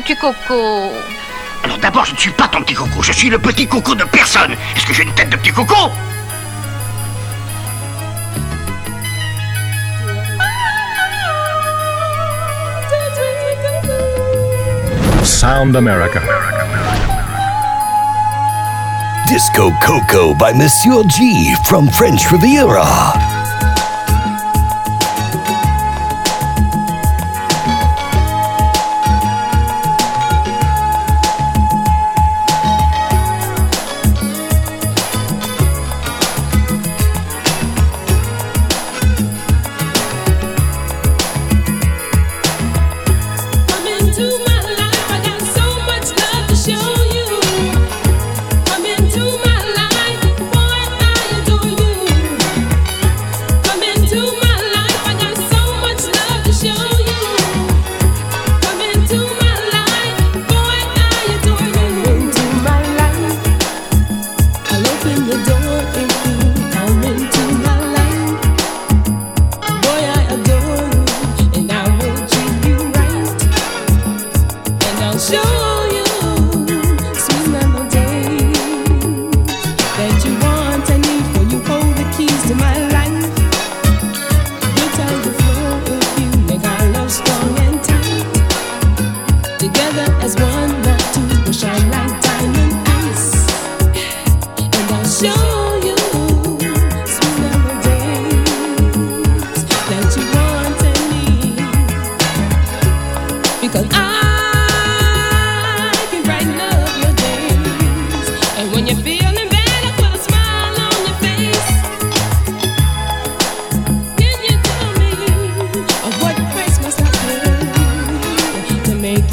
petit coco Alors d'abord, je ne suis pas ton petit coco, je suis le petit coco de personne. Est-ce que j'ai une tête de petit coco? Sound America. Disco Coco by Monsieur G from French Riviera.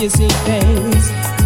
Yes,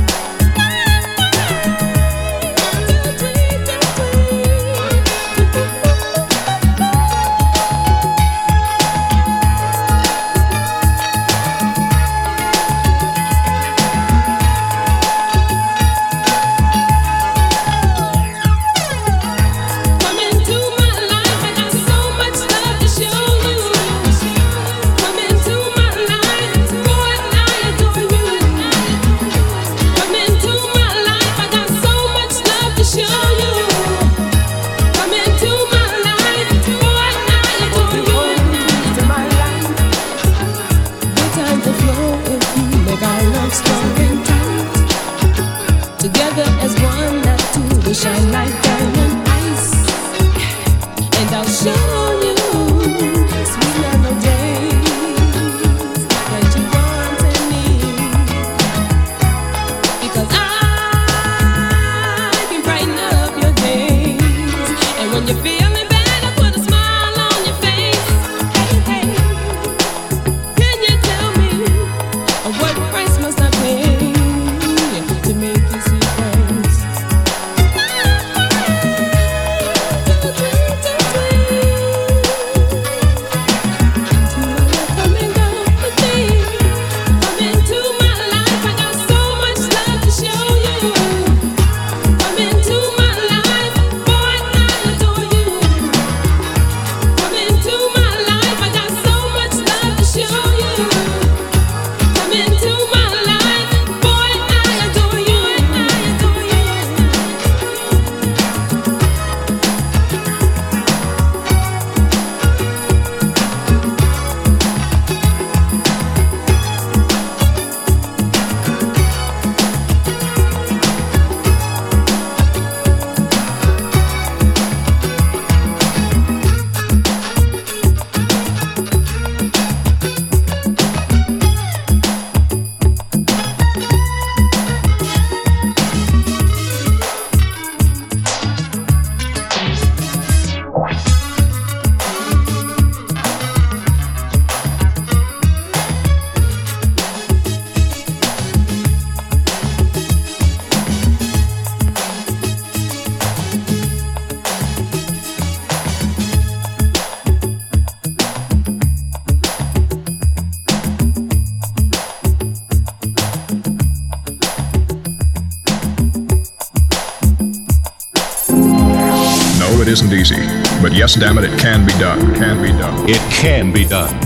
damn it, it can be done. It Can be done. It can be done.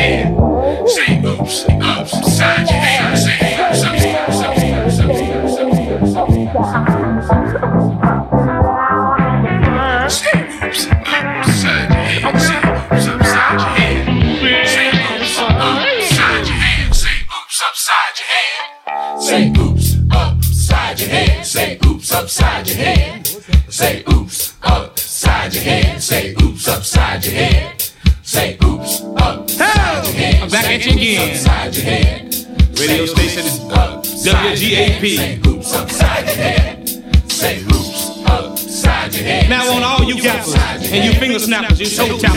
Say P. Say hoops upside your head. Say hoops upside your head. Now on all you gappers and you finger snappers, you so tight.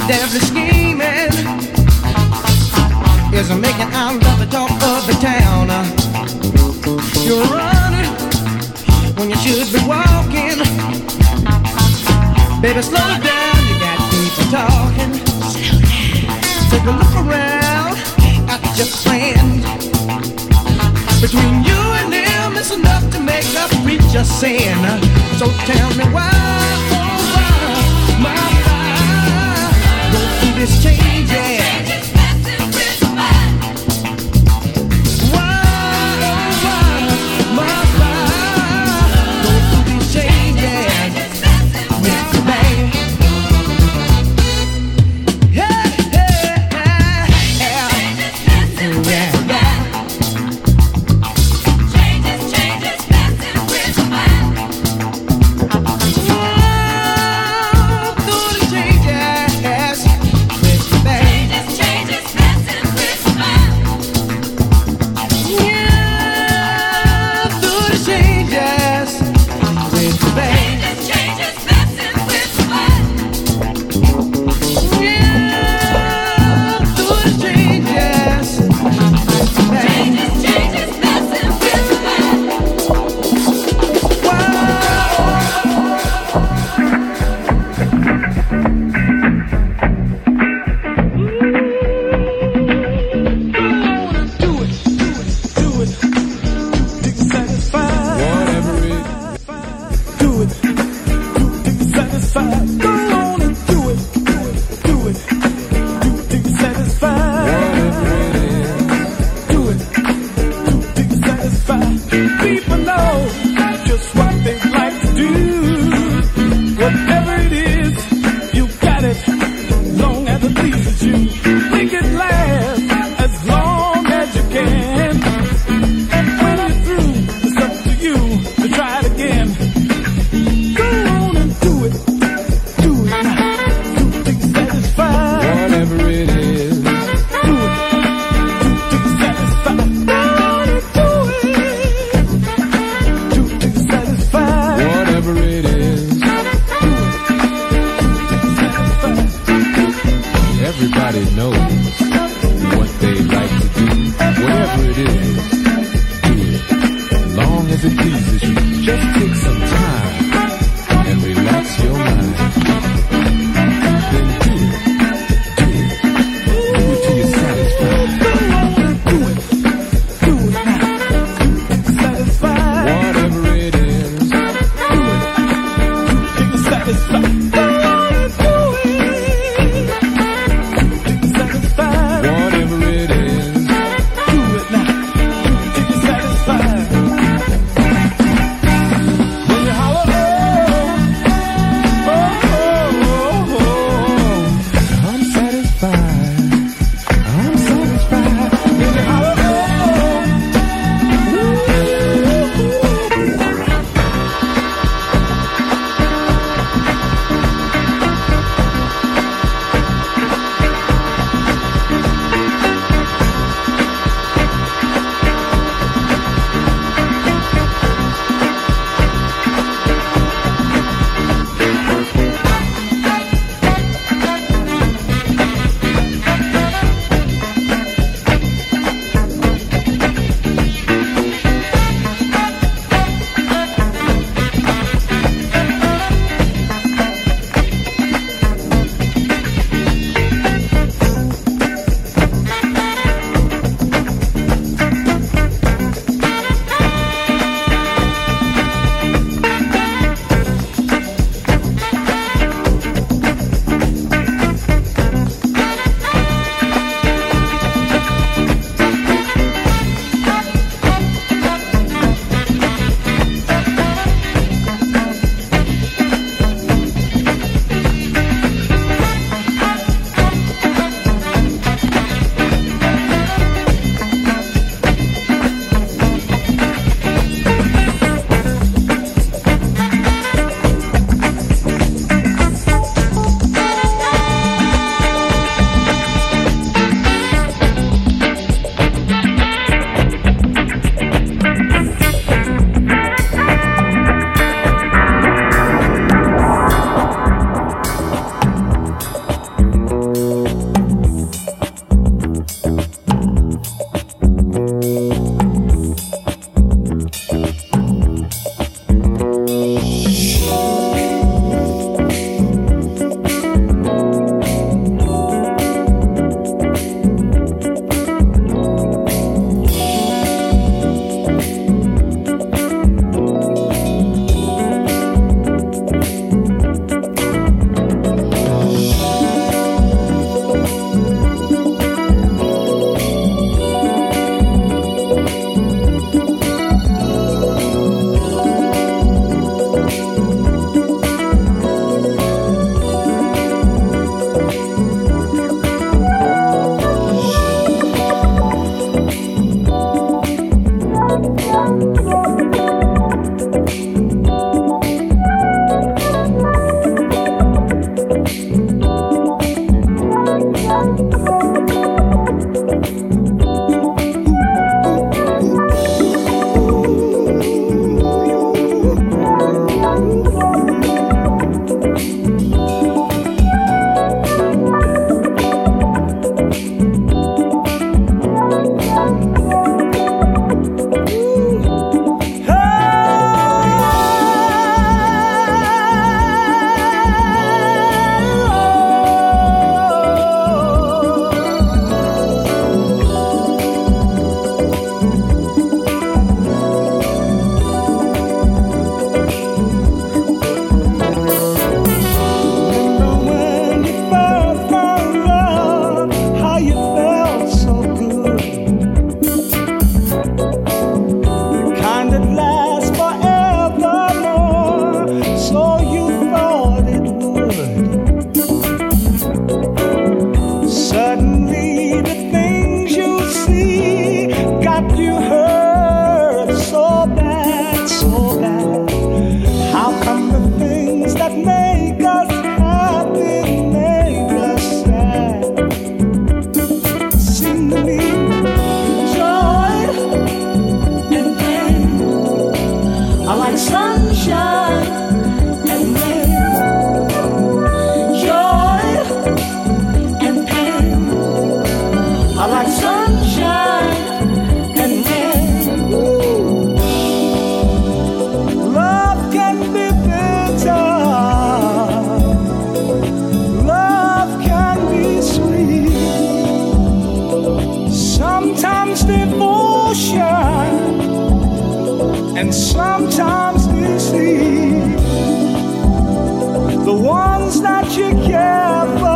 the devil's scheming is making our love the talk of the town. You're running when you should be walking. Baby, slow down. You got people talking. Take a look around at your friend. Between you and them, it's enough to make a preacher sin. So tell me why. is changing. sometimes devotion, and sometimes deceit. The ones that you care for.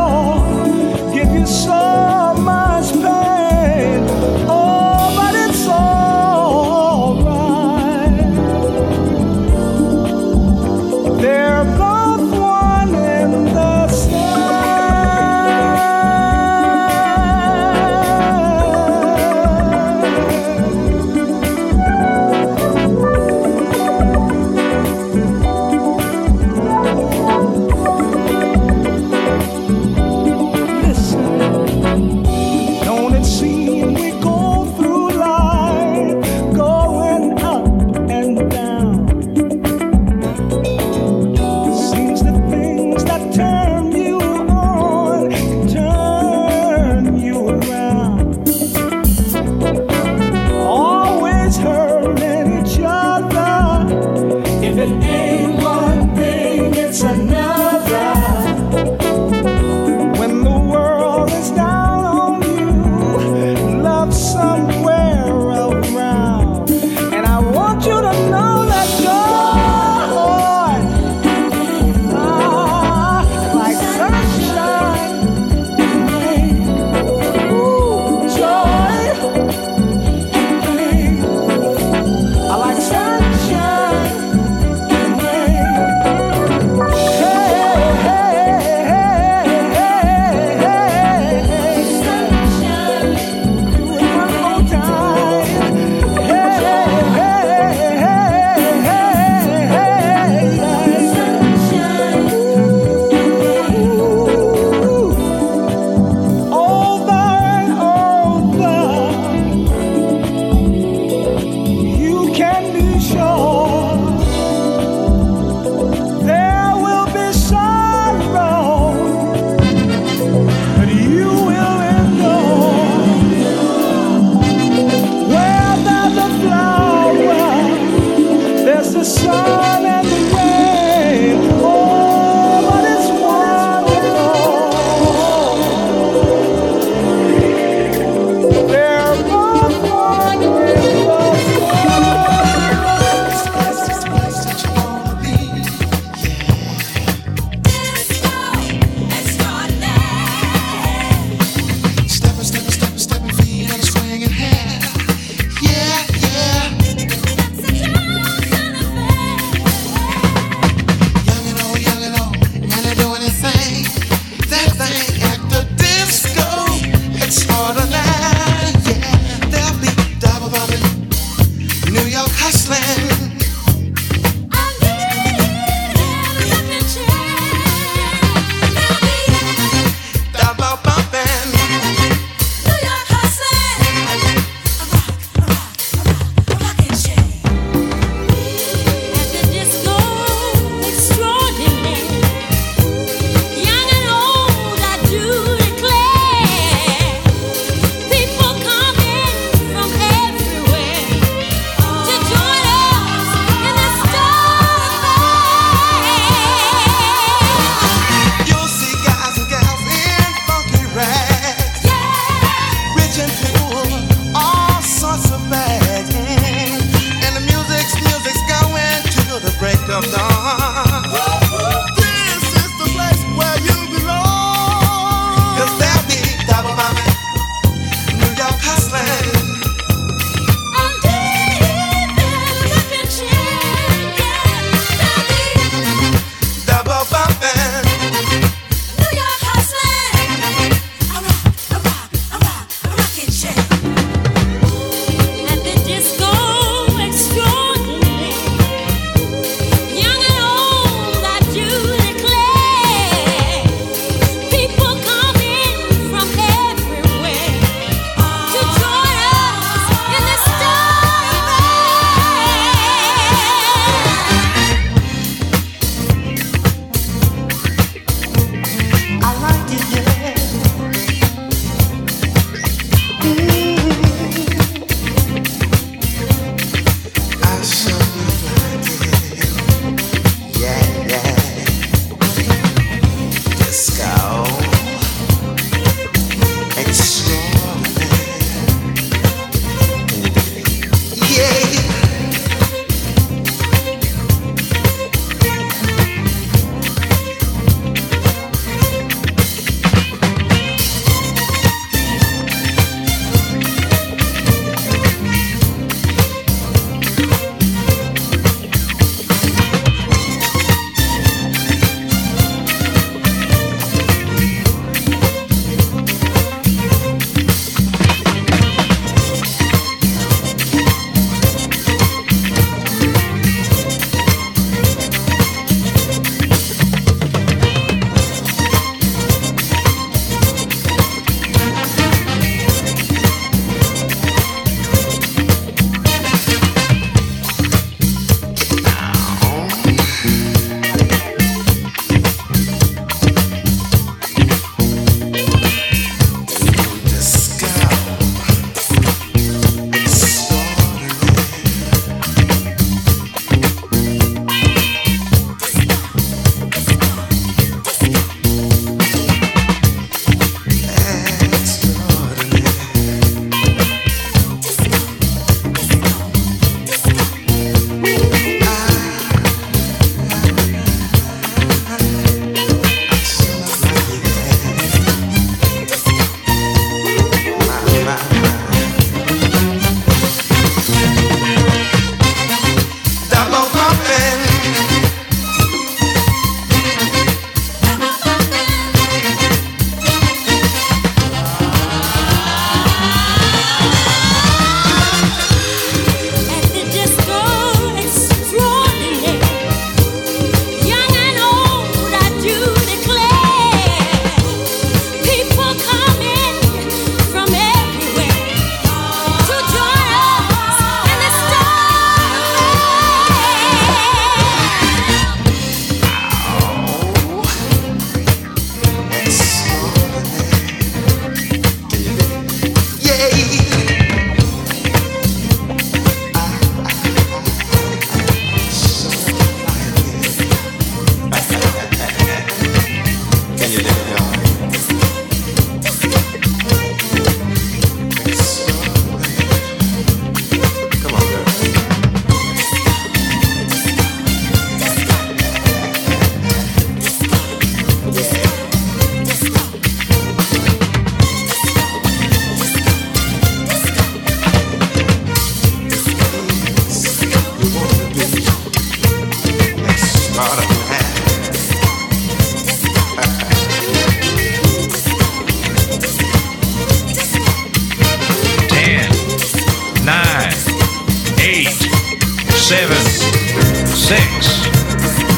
Six,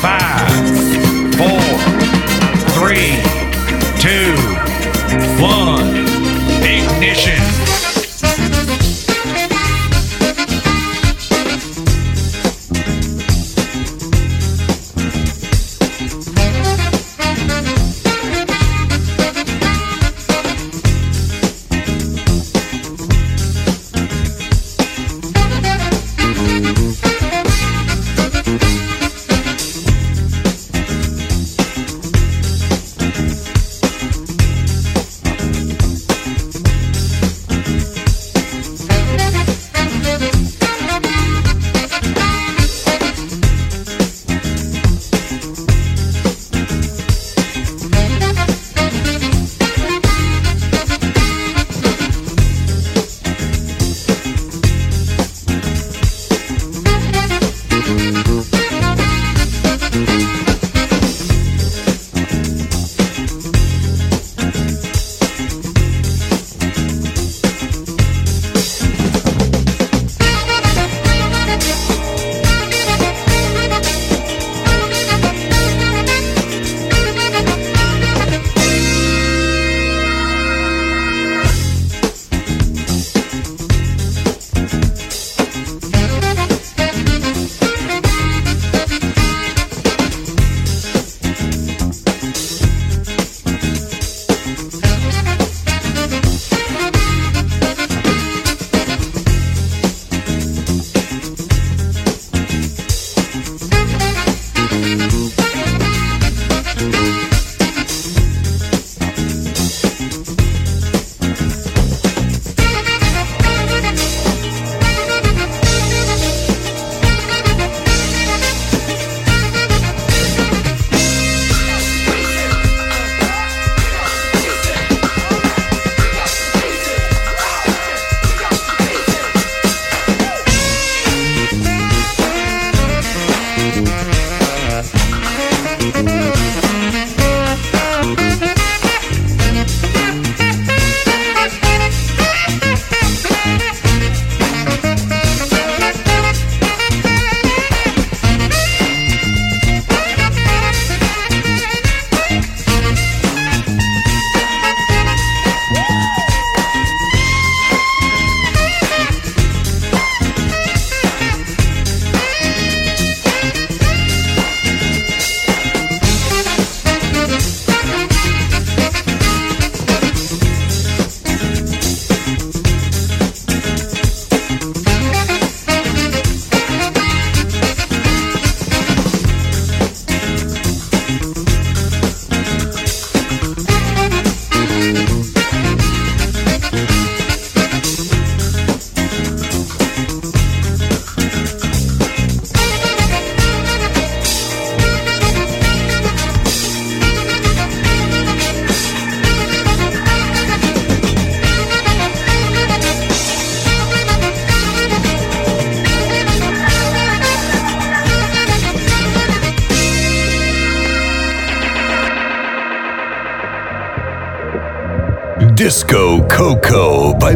five,